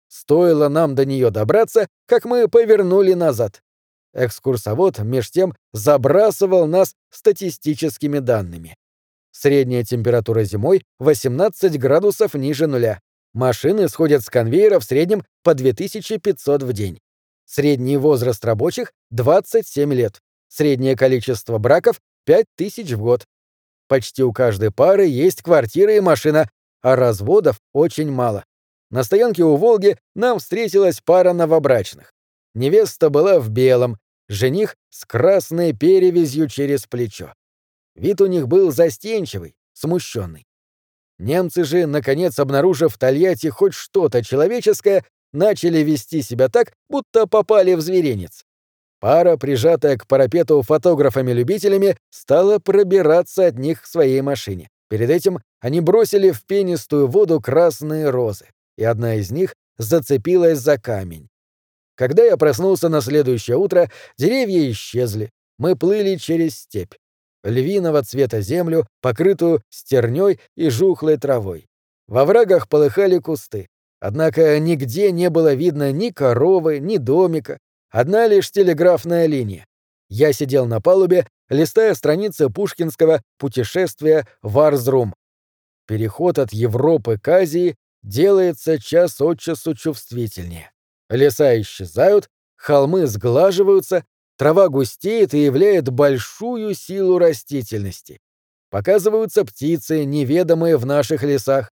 Стоило нам до нее добраться, как мы повернули назад. Экскурсовод, меж тем, забрасывал нас статистическими данными. Средняя температура зимой — 18 градусов ниже нуля. Машины сходят с конвейера в среднем по 2500 в день. Средний возраст рабочих — 27 лет. Среднее количество браков — 5000 в год. Почти у каждой пары есть квартира и машина, а разводов очень мало. На стоянке у Волги нам встретилась пара новобрачных. Невеста была в белом, жених с красной перевязью через плечо. Вид у них был застенчивый, смущенный. Немцы же, наконец обнаружив в Тольятти хоть что-то человеческое, начали вести себя так, будто попали в зверинец. Пара, прижатая к парапету фотографами-любителями, стала пробираться от них к своей машине. Перед этим они бросили в пенистую воду красные розы, и одна из них зацепилась за камень. Когда я проснулся на следующее утро, деревья исчезли. Мы плыли через степь. Львиного цвета землю, покрытую стерней и жухлой травой. Во врагах полыхали кусты. Однако нигде не было видно ни коровы, ни домика. Одна лишь телеграфная линия. Я сидел на палубе, листая страницы пушкинского «Путешествия в Арзрум». Переход от Европы к Азии делается час от часу чувствительнее. Леса исчезают, холмы сглаживаются, трава густеет и являет большую силу растительности. Показываются птицы, неведомые в наших лесах.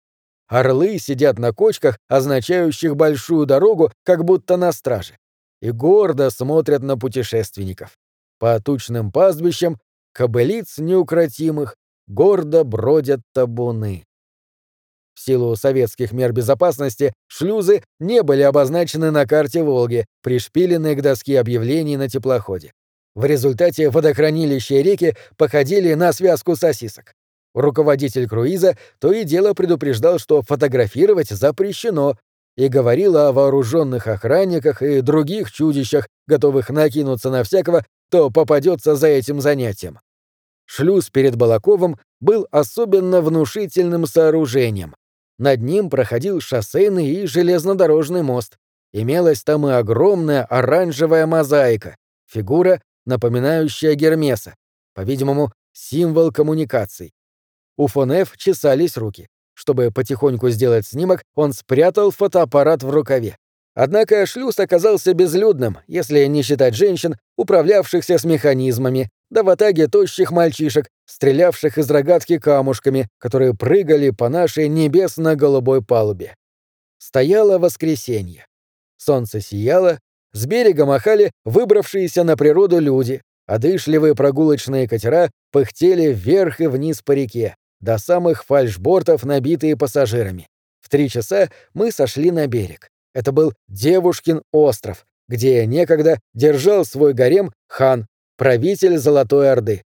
Орлы сидят на кочках, означающих большую дорогу, как будто на страже, и гордо смотрят на путешественников. По тучным пастбищам кобылиц неукротимых гордо бродят табуны. В силу советских мер безопасности шлюзы не были обозначены на карте Волги, пришпиленные к доске объявлений на теплоходе. В результате водохранилища и реки походили на связку сосисок. Руководитель круиза то и дело предупреждал, что фотографировать запрещено, и говорил о вооруженных охранниках и других чудищах, готовых накинуться на всякого, кто попадется за этим занятием. Шлюз перед Балаковым был особенно внушительным сооружением. Над ним проходил шоссейный и железнодорожный мост. Имелась там и огромная оранжевая мозаика, фигура, напоминающая Гермеса, по-видимому, символ коммуникаций. У фон Ф чесались руки. Чтобы потихоньку сделать снимок, он спрятал фотоаппарат в рукаве. Однако шлюз оказался безлюдным, если не считать женщин, управлявшихся с механизмами, да в атаге тощих мальчишек, стрелявших из рогатки камушками, которые прыгали по нашей небесно-голубой палубе. Стояло воскресенье. Солнце сияло, с берега махали выбравшиеся на природу люди, а дышливые прогулочные катера пыхтели вверх и вниз по реке, до самых фальшбортов, набитые пассажирами. В три часа мы сошли на берег. Это был Девушкин остров, где некогда держал свой гарем хан, правитель Золотой Орды.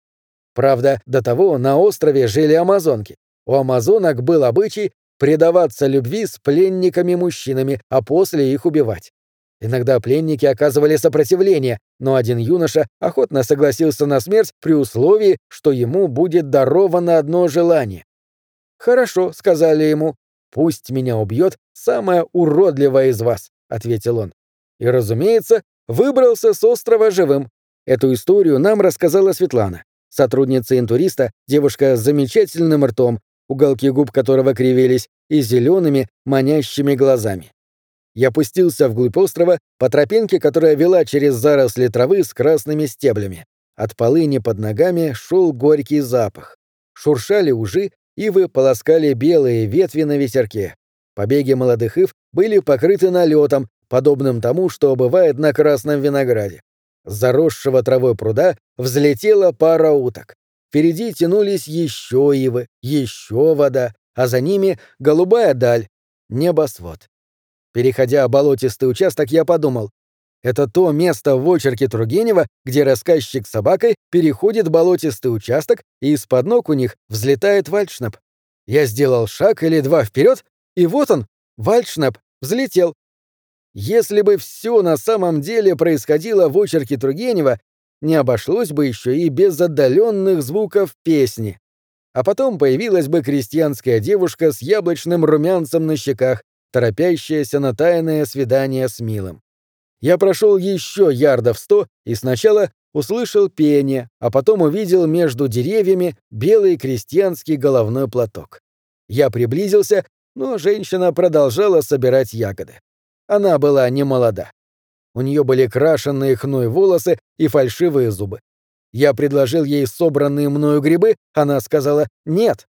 Правда, до того на острове жили амазонки. У амазонок был обычай предаваться любви с пленниками-мужчинами, а после их убивать. Иногда пленники оказывали сопротивление, но один юноша охотно согласился на смерть при условии, что ему будет даровано одно желание. «Хорошо», — сказали ему, — «пусть меня убьет самая уродливая из вас», — ответил он. И, разумеется, выбрался с острова живым. Эту историю нам рассказала Светлана, сотрудница интуриста, девушка с замечательным ртом, уголки губ которого кривились, и зелеными, манящими глазами. Я пустился вглубь острова по тропинке, которая вела через заросли травы с красными стеблями. От полыни под ногами шел горький запах. Шуршали ужи, ивы полоскали белые ветви на ветерке. Побеги молодых ив были покрыты налетом, подобным тому, что бывает на красном винограде. С заросшего травой пруда взлетела пара уток. Впереди тянулись еще ивы, еще вода, а за ними голубая даль, небосвод. Переходя болотистый участок, я подумал, это то место в очерке Тургенева, где рассказчик с собакой переходит болотистый участок, и из-под ног у них взлетает вальшнап. Я сделал шаг или два вперед, и вот он, вальшнап, взлетел. Если бы все на самом деле происходило в очерке Тургенева, не обошлось бы еще и без отдаленных звуков песни. А потом появилась бы крестьянская девушка с яблочным румянцем на щеках, торопящаяся на тайное свидание с Милым. Я прошел еще ярдов сто и сначала услышал пение, а потом увидел между деревьями белый крестьянский головной платок. Я приблизился, но женщина продолжала собирать ягоды. Она была не молода. У нее были крашенные хной волосы и фальшивые зубы. Я предложил ей собранные мною грибы, она сказала «нет».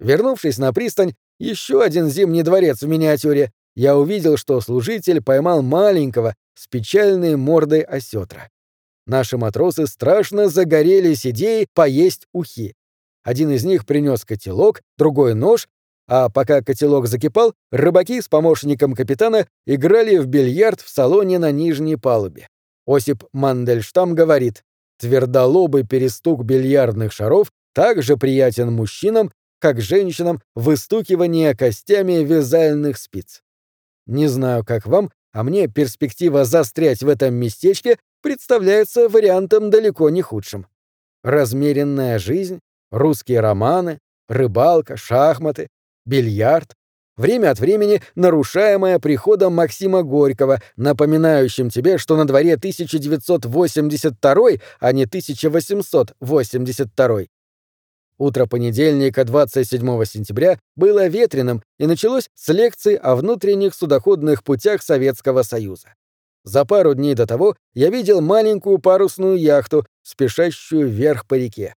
Вернувшись на пристань, еще один зимний дворец в миниатюре, я увидел, что служитель поймал маленького с печальной мордой осетра. Наши матросы страшно загорелись идеей поесть ухи. Один из них принес котелок, другой — нож, а пока котелок закипал, рыбаки с помощником капитана играли в бильярд в салоне на нижней палубе. Осип Мандельштам говорит, твердолобый перестук бильярдных шаров также приятен мужчинам, как женщинам выстукивание костями вязальных спиц. Не знаю, как вам, а мне перспектива застрять в этом местечке представляется вариантом далеко не худшим. Размеренная жизнь, русские романы, рыбалка, шахматы, бильярд, время от времени нарушаемое приходом Максима Горького, напоминающим тебе, что на дворе 1982, а не 1882. Утро понедельника, 27 сентября, было ветреным и началось с лекции о внутренних судоходных путях Советского Союза. За пару дней до того я видел маленькую парусную яхту, спешащую вверх по реке.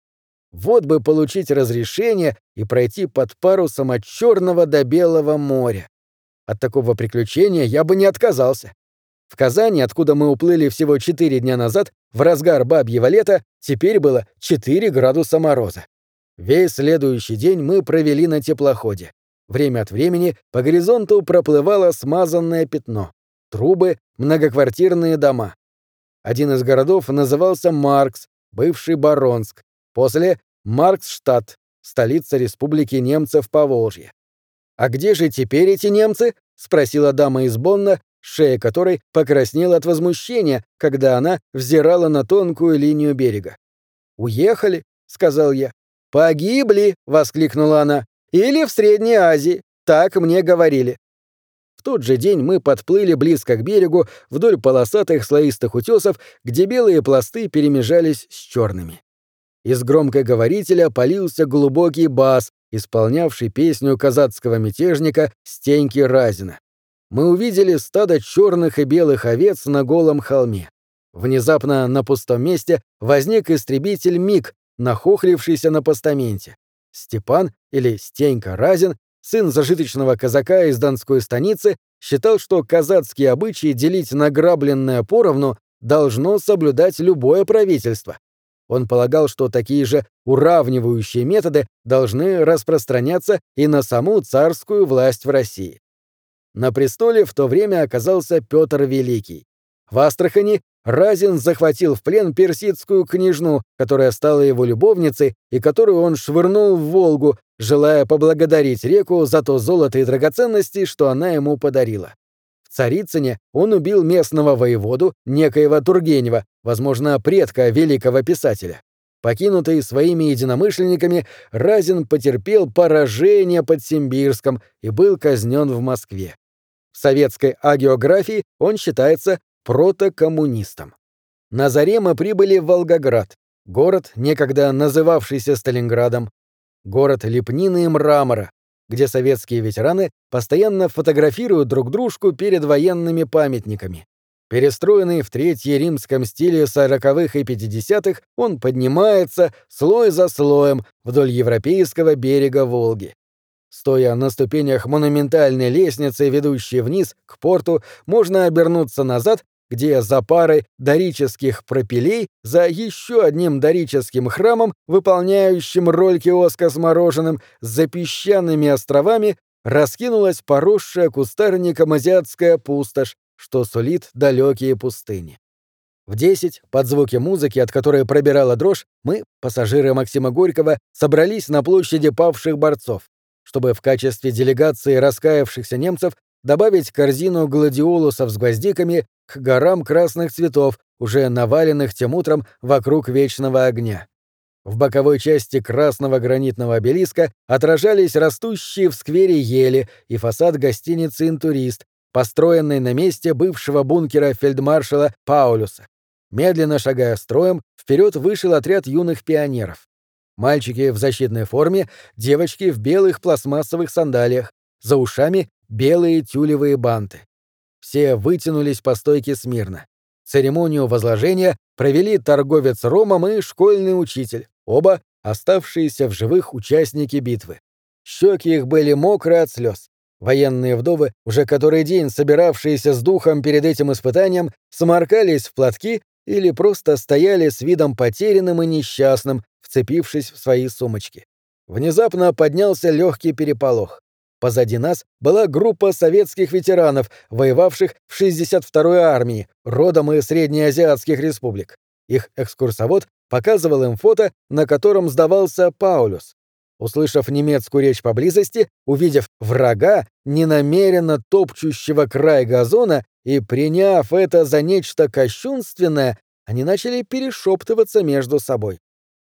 Вот бы получить разрешение и пройти под парусом от Черного до Белого моря. От такого приключения я бы не отказался. В Казани, откуда мы уплыли всего четыре дня назад, в разгар бабьего лета, теперь было 4 градуса мороза. Весь следующий день мы провели на теплоходе. Время от времени по горизонту проплывало смазанное пятно. Трубы, многоквартирные дома. Один из городов назывался Маркс, бывший Баронск, После — Марксштадт, столица республики немцев Поволжья. «А где же теперь эти немцы?» — спросила дама из Бонна, шея которой покраснела от возмущения, когда она взирала на тонкую линию берега. «Уехали», — сказал я. «Погибли!» — воскликнула она. «Или в Средней Азии. Так мне говорили». В тот же день мы подплыли близко к берегу вдоль полосатых слоистых утесов, где белые пласты перемежались с черными. Из громкоговорителя полился глубокий бас, исполнявший песню казацкого мятежника Стеньки Разина. Мы увидели стадо черных и белых овец на голом холме. Внезапно на пустом месте возник истребитель МиГ, нахохлившийся на постаменте. Степан, или Стенька Разин, сын зажиточного казака из Донской станицы, считал, что казацкие обычаи делить награбленное поровну должно соблюдать любое правительство. Он полагал, что такие же уравнивающие методы должны распространяться и на саму царскую власть в России. На престоле в то время оказался Петр Великий. В Астрахани Разин захватил в плен персидскую княжну, которая стала его любовницей и которую он швырнул в Волгу, желая поблагодарить реку за то золото и драгоценности, что она ему подарила. Царицыне он убил местного воеводу, некоего Тургенева, возможно, предка великого писателя. Покинутый своими единомышленниками, Разин потерпел поражение под Симбирском и был казнен в Москве. В советской агиографии он считается протокоммунистом. На заре мы прибыли в Волгоград, город, некогда называвшийся Сталинградом, город лепнины и мрамора, где советские ветераны постоянно фотографируют друг дружку перед военными памятниками. Перестроенный в Третье римском стиле сороковых и пятидесятых, он поднимается слой за слоем вдоль европейского берега Волги. Стоя на ступенях монументальной лестницы, ведущей вниз, к порту, можно обернуться назад где за парой дорических пропилей, за еще одним дорическим храмом, выполняющим роль киоска с мороженым, за песчаными островами, раскинулась поросшая кустарником азиатская пустошь, что сулит далекие пустыни. В десять, под звуки музыки, от которой пробирала дрожь, мы, пассажиры Максима Горького, собрались на площади павших борцов, чтобы в качестве делегации раскаявшихся немцев добавить корзину гладиолусов с гвоздиками к горам красных цветов, уже наваленных тем утром вокруг вечного огня. В боковой части красного гранитного обелиска отражались растущие в сквере ели и фасад гостиницы «Интурист», построенной на месте бывшего бункера фельдмаршала Паулюса. Медленно шагая строем, вперед вышел отряд юных пионеров. Мальчики в защитной форме, девочки в белых пластмассовых сандалиях, за ушами белые тюлевые банты. Все вытянулись по стойке смирно. Церемонию возложения провели торговец ромом и школьный учитель, оба оставшиеся в живых участники битвы. Щеки их были мокры от слез. Военные вдовы, уже который день собиравшиеся с духом перед этим испытанием, сморкались в платки или просто стояли с видом потерянным и несчастным, вцепившись в свои сумочки. Внезапно поднялся легкий переполох. Позади нас была группа советских ветеранов, воевавших в 62-й армии, родом из среднеазиатских республик. Их экскурсовод показывал им фото, на котором сдавался Паулюс. Услышав немецкую речь поблизости, увидев врага, ненамеренно топчущего край газона, и, приняв это за нечто кощунственное, они начали перешептываться между собой.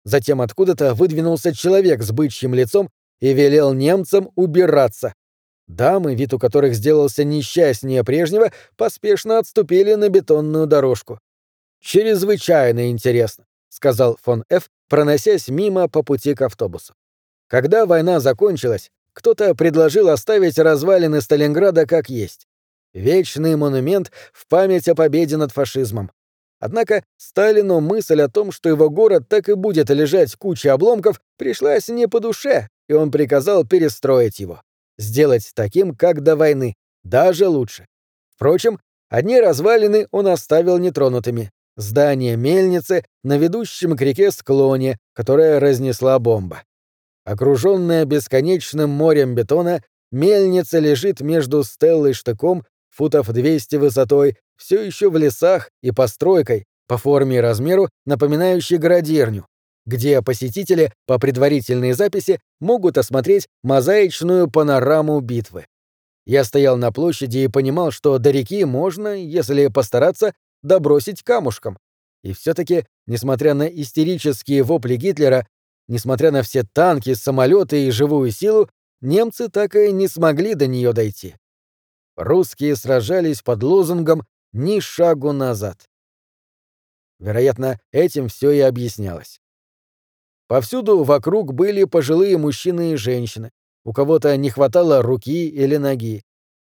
Затем откуда-то выдвинулся человек с бычьим лицом и велел немцам убираться. Дамы, вид у которых сделался несчастнее прежнего, поспешно отступили на бетонную дорожку. «Чрезвычайно интересно», — сказал фон Ф., проносясь мимо по пути к автобусу. Когда война закончилась, кто-то предложил оставить развалины Сталинграда как есть. Вечный монумент в память о победе над фашизмом. Однако Сталину мысль о том, что его город так и будет лежать куча обломков, пришлась не по душе, и он приказал перестроить его. Сделать таким, как до войны, даже лучше. Впрочем, одни развалины он оставил нетронутыми. Здание мельницы на ведущем к реке склоне, которая разнесла бомба. Окруженная бесконечным морем бетона, мельница лежит между стеллой штыком футов 200 высотой, все еще в лесах и постройкой, по форме и размеру, напоминающей градирню, где посетители, по предварительной записи, могут осмотреть мозаичную панораму битвы. Я стоял на площади и понимал, что до реки можно, если постараться, добросить камушком. И все-таки, несмотря на истерические вопли Гитлера, несмотря на все танки, самолеты и живую силу, немцы так и не смогли до нее дойти. Русские сражались под лозунгом «Ни шагу назад». Вероятно, этим все и объяснялось. Повсюду вокруг были пожилые мужчины и женщины. У кого-то не хватало руки или ноги.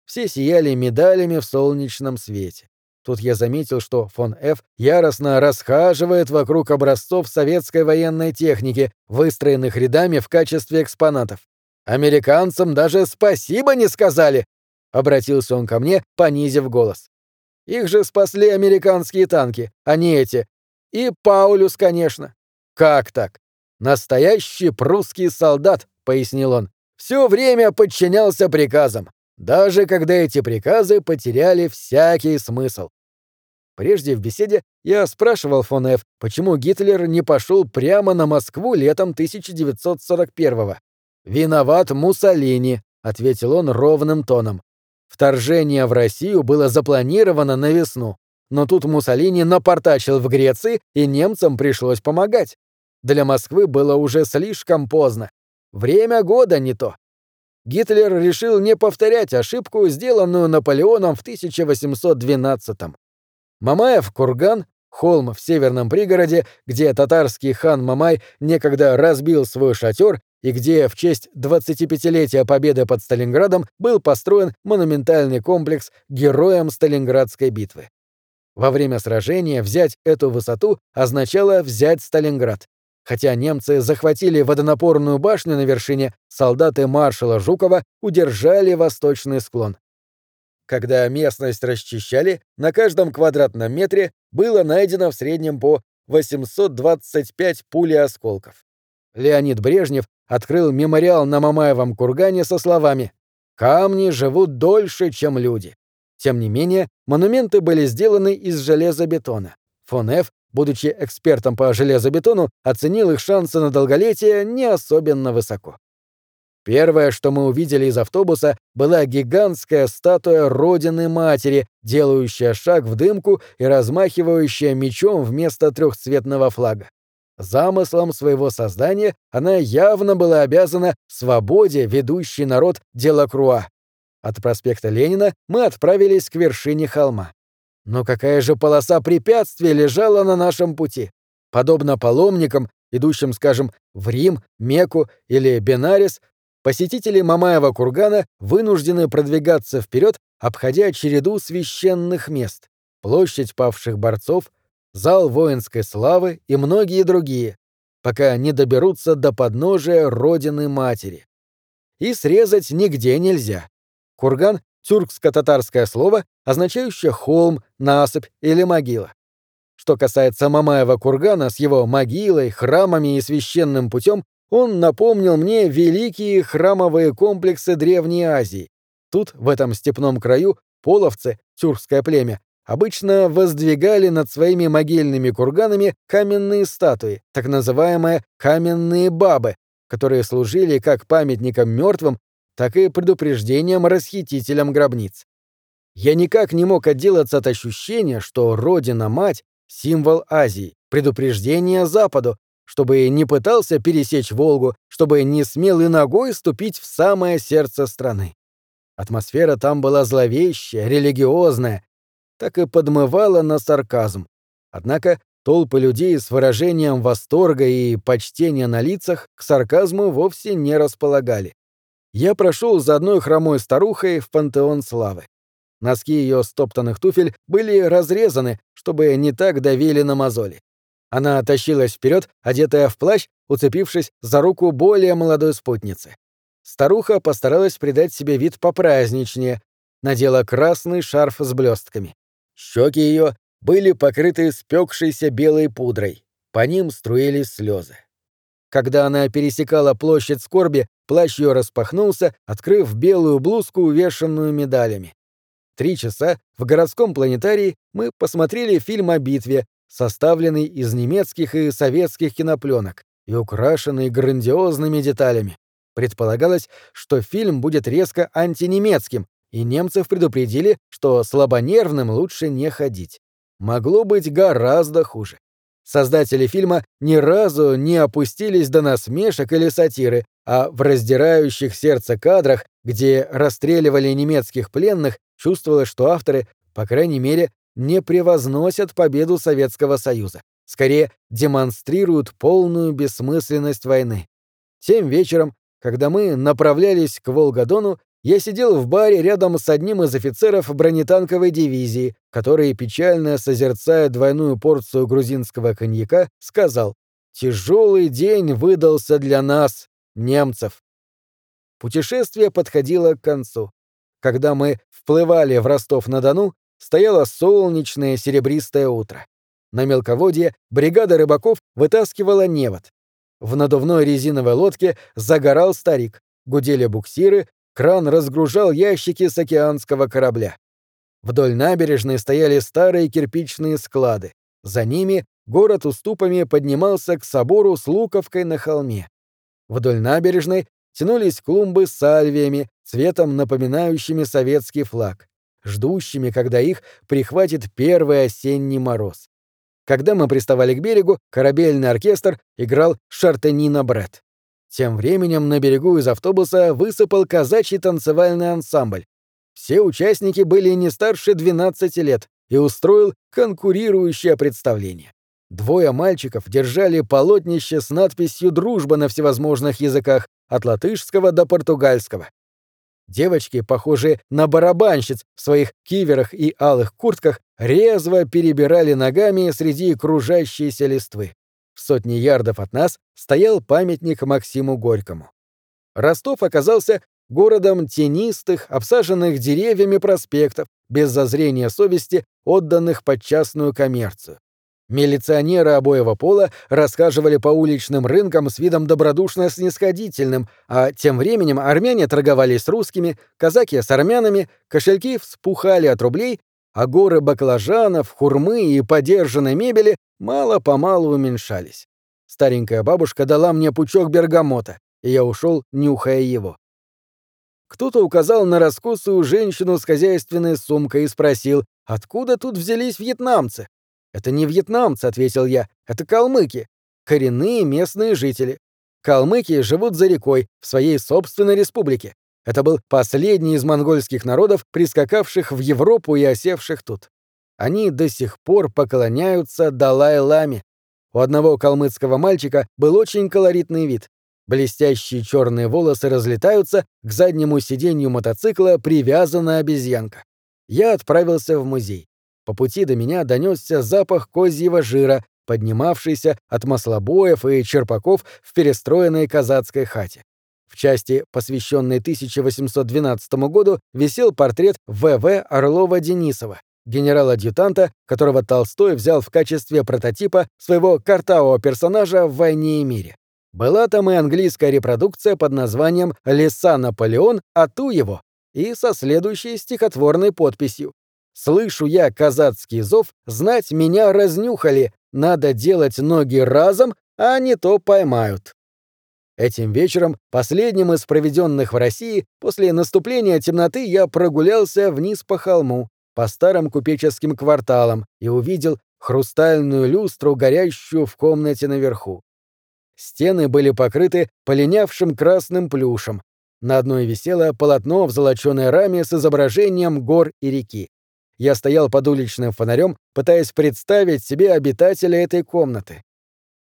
Все сияли медалями в солнечном свете. Тут я заметил, что фон Ф. яростно расхаживает вокруг образцов советской военной техники, выстроенных рядами в качестве экспонатов. Американцам даже спасибо не сказали, — обратился он ко мне, понизив голос. «Их же спасли американские танки, а не эти. И Паулюс, конечно». «Как так?» «Настоящий прусский солдат», — пояснил он. «Все время подчинялся приказам, даже когда эти приказы потеряли всякий смысл». Прежде в беседе я спрашивал фон Ф., почему Гитлер не пошел прямо на Москву летом 1941-го. «Виноват Муссолини», — ответил он ровным тоном. Вторжение в Россию было запланировано на весну, но тут Муссолини напортачил в Греции, и немцам пришлось помогать. Для Москвы было уже слишком поздно. Время года не то. Гитлер решил не повторять ошибку, сделанную Наполеоном в 1812-м. Мамаев курган, холм в северном пригороде, где татарский хан Мамай некогда разбил свой шатер и где в честь 25-летия победы под Сталинградом был построен монументальный комплекс героям Сталинградской битвы. Во время сражения взять эту высоту означало взять Сталинград. Хотя немцы захватили водонапорную башню на вершине, солдаты маршала Жукова удержали восточный склон. Когда местность расчищали, на каждом квадратном метре было найдено в среднем по 825 пули осколков. Леонид Брежнев открыл мемориал на Мамаевом кургане со словами «Камни живут дольше, чем люди». Тем не менее, монументы были сделаны из железобетона. Фон Ф., будучи экспертом по железобетону, оценил их шансы на долголетие не особенно высоко. Первое, что мы увидели из автобуса, была гигантская статуя Родины-Матери, делающая шаг в дымку и размахивающая мечом вместо трехцветного флага. Замыслом своего создания она явно была обязана свободе, ведущей народ Делакруа. От проспекта Ленина мы отправились к вершине холма. Но какая же полоса препятствий лежала на нашем пути? Подобно паломникам, идущим, скажем, в Рим, Мекку или Бенарис, посетители Мамаева кургана вынуждены продвигаться вперед, обходя череду священных мест. Площадь павших борцов, зал воинской славы и многие другие, пока не доберутся до подножия родины матери. И срезать нигде нельзя. Курган — тюркско-татарское слово, означающее холм, насыпь или могила. Что касается Мамаева кургана с его могилой, храмами и священным путем, он напомнил мне великие храмовые комплексы Древней Азии. Тут, в этом степном краю, половцы, тюркское племя, обычно воздвигали над своими могильными курганами каменные статуи, так называемые каменные бабы, которые служили как памятником мертвым, так и предупреждением расхитителям гробниц. Я никак не мог отделаться от ощущения, что Родина-мать — символ Азии, предупреждение Западу, чтобы не пытался пересечь Волгу, чтобы не смел и ногой ступить в самое сердце страны. Атмосфера там была зловещая, религиозная, так и подмывала на сарказм. Однако толпы людей с выражением восторга и почтения на лицах к сарказму вовсе не располагали. Я прошел за одной хромой старухой в пантеон славы. Носки ее стоптанных туфель были разрезаны, чтобы не так давили на мозоли. Она тащилась вперед, одетая в плащ, уцепившись за руку более молодой спутницы. Старуха постаралась придать себе вид попраздничнее, надела красный шарф с блестками. Щеки ее были покрыты спекшейся белой пудрой, по ним струились слезы. Когда она пересекала площадь скорби, плащ ее распахнулся, открыв белую блузку, увешанную медалями. Три часа в городском планетарии мы посмотрели фильм о битве, составленный из немецких и советских кинопленок и украшенный грандиозными деталями. Предполагалось, что фильм будет резко антинемецким, и немцев предупредили, что слабонервным лучше не ходить. Могло быть гораздо хуже. Создатели фильма ни разу не опустились до насмешек или сатиры, а в раздирающих сердце кадрах, где расстреливали немецких пленных, чувствовалось, что авторы, по крайней мере, не превозносят победу Советского Союза. Скорее, демонстрируют полную бессмысленность войны. Тем вечером когда мы направлялись к Волгодону, я сидел в баре рядом с одним из офицеров бронетанковой дивизии, который, печально созерцая двойную порцию грузинского коньяка, сказал «Тяжелый день выдался для нас, немцев». Путешествие подходило к концу. Когда мы вплывали в Ростов-на-Дону, стояло солнечное серебристое утро. На мелководье бригада рыбаков вытаскивала невод. В надувной резиновой лодке загорал старик, гудели буксиры, кран разгружал ящики с океанского корабля. Вдоль набережной стояли старые кирпичные склады. За ними город уступами поднимался к собору с луковкой на холме. Вдоль набережной тянулись клумбы с сальвиями, цветом напоминающими советский флаг, ждущими, когда их прихватит первый осенний мороз. Когда мы приставали к берегу, корабельный оркестр играл «Шартенина Бред». Тем временем на берегу из автобуса высыпал казачий танцевальный ансамбль. Все участники были не старше 12 лет и устроил конкурирующее представление. Двое мальчиков держали полотнище с надписью «Дружба» на всевозможных языках, от латышского до португальского. Девочки, похожие на барабанщиц в своих киверах и алых куртках, резво перебирали ногами среди кружащейся листвы. В сотне ярдов от нас стоял памятник Максиму Горькому. Ростов оказался городом тенистых, обсаженных деревьями проспектов, без зазрения совести, отданных под частную коммерцию. Милиционеры обоего пола рассказывали по уличным рынкам с видом добродушно снисходительным, а тем временем армяне торговали с русскими, казаки с армянами, кошельки вспухали от рублей, а горы баклажанов, хурмы и подержанной мебели мало-помалу уменьшались. Старенькая бабушка дала мне пучок бергамота, и я ушел, нюхая его. Кто-то указал на раскосую женщину с хозяйственной сумкой и спросил, откуда тут взялись вьетнамцы. «Это не вьетнамцы», — ответил я, — «это калмыки, коренные местные жители. Калмыки живут за рекой, в своей собственной республике. Это был последний из монгольских народов, прискакавших в Европу и осевших тут. Они до сих пор поклоняются Далай-ламе. У одного калмыцкого мальчика был очень колоритный вид. Блестящие черные волосы разлетаются, к заднему сиденью мотоцикла привязана обезьянка. Я отправился в музей. По пути до меня донесся запах козьего жира, поднимавшийся от маслобоев и черпаков в перестроенной казацкой хате. В части, посвященной 1812 году, висел портрет В.В. Орлова-Денисова, генерала-адъютанта, которого Толстой взял в качестве прототипа своего картавого персонажа в «Войне и мире». Была там и английская репродукция под названием «Леса Наполеон, а ту его» и со следующей стихотворной подписью Слышу я казацкий зов, знать меня разнюхали, надо делать ноги разом, а не то поймают. Этим вечером, последним из проведенных в России, после наступления темноты я прогулялся вниз по холму, по старым купеческим кварталам и увидел хрустальную люстру, горящую в комнате наверху. Стены были покрыты полинявшим красным плюшем. На одной висело полотно в золоченой раме с изображением гор и реки. Я стоял под уличным фонарем, пытаясь представить себе обитателя этой комнаты.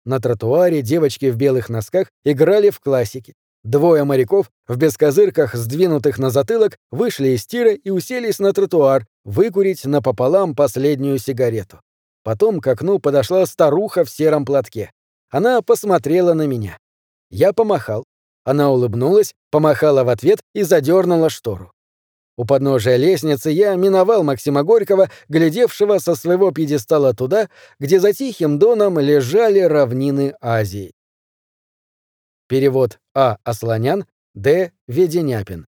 На тротуаре девочки в белых носках играли в классики. Двое моряков в бескозырках, сдвинутых на затылок, вышли из тира и уселись на тротуар, выкурить напополам последнюю сигарету. Потом к окну подошла старуха в сером платке. Она посмотрела на меня. Я помахал. Она улыбнулась, помахала в ответ и задернула штору. У подножия лестницы я миновал Максима Горького, глядевшего со своего пьедестала туда, где за тихим доном лежали равнины Азии. Перевод А. Асланян, Д. Веденяпин.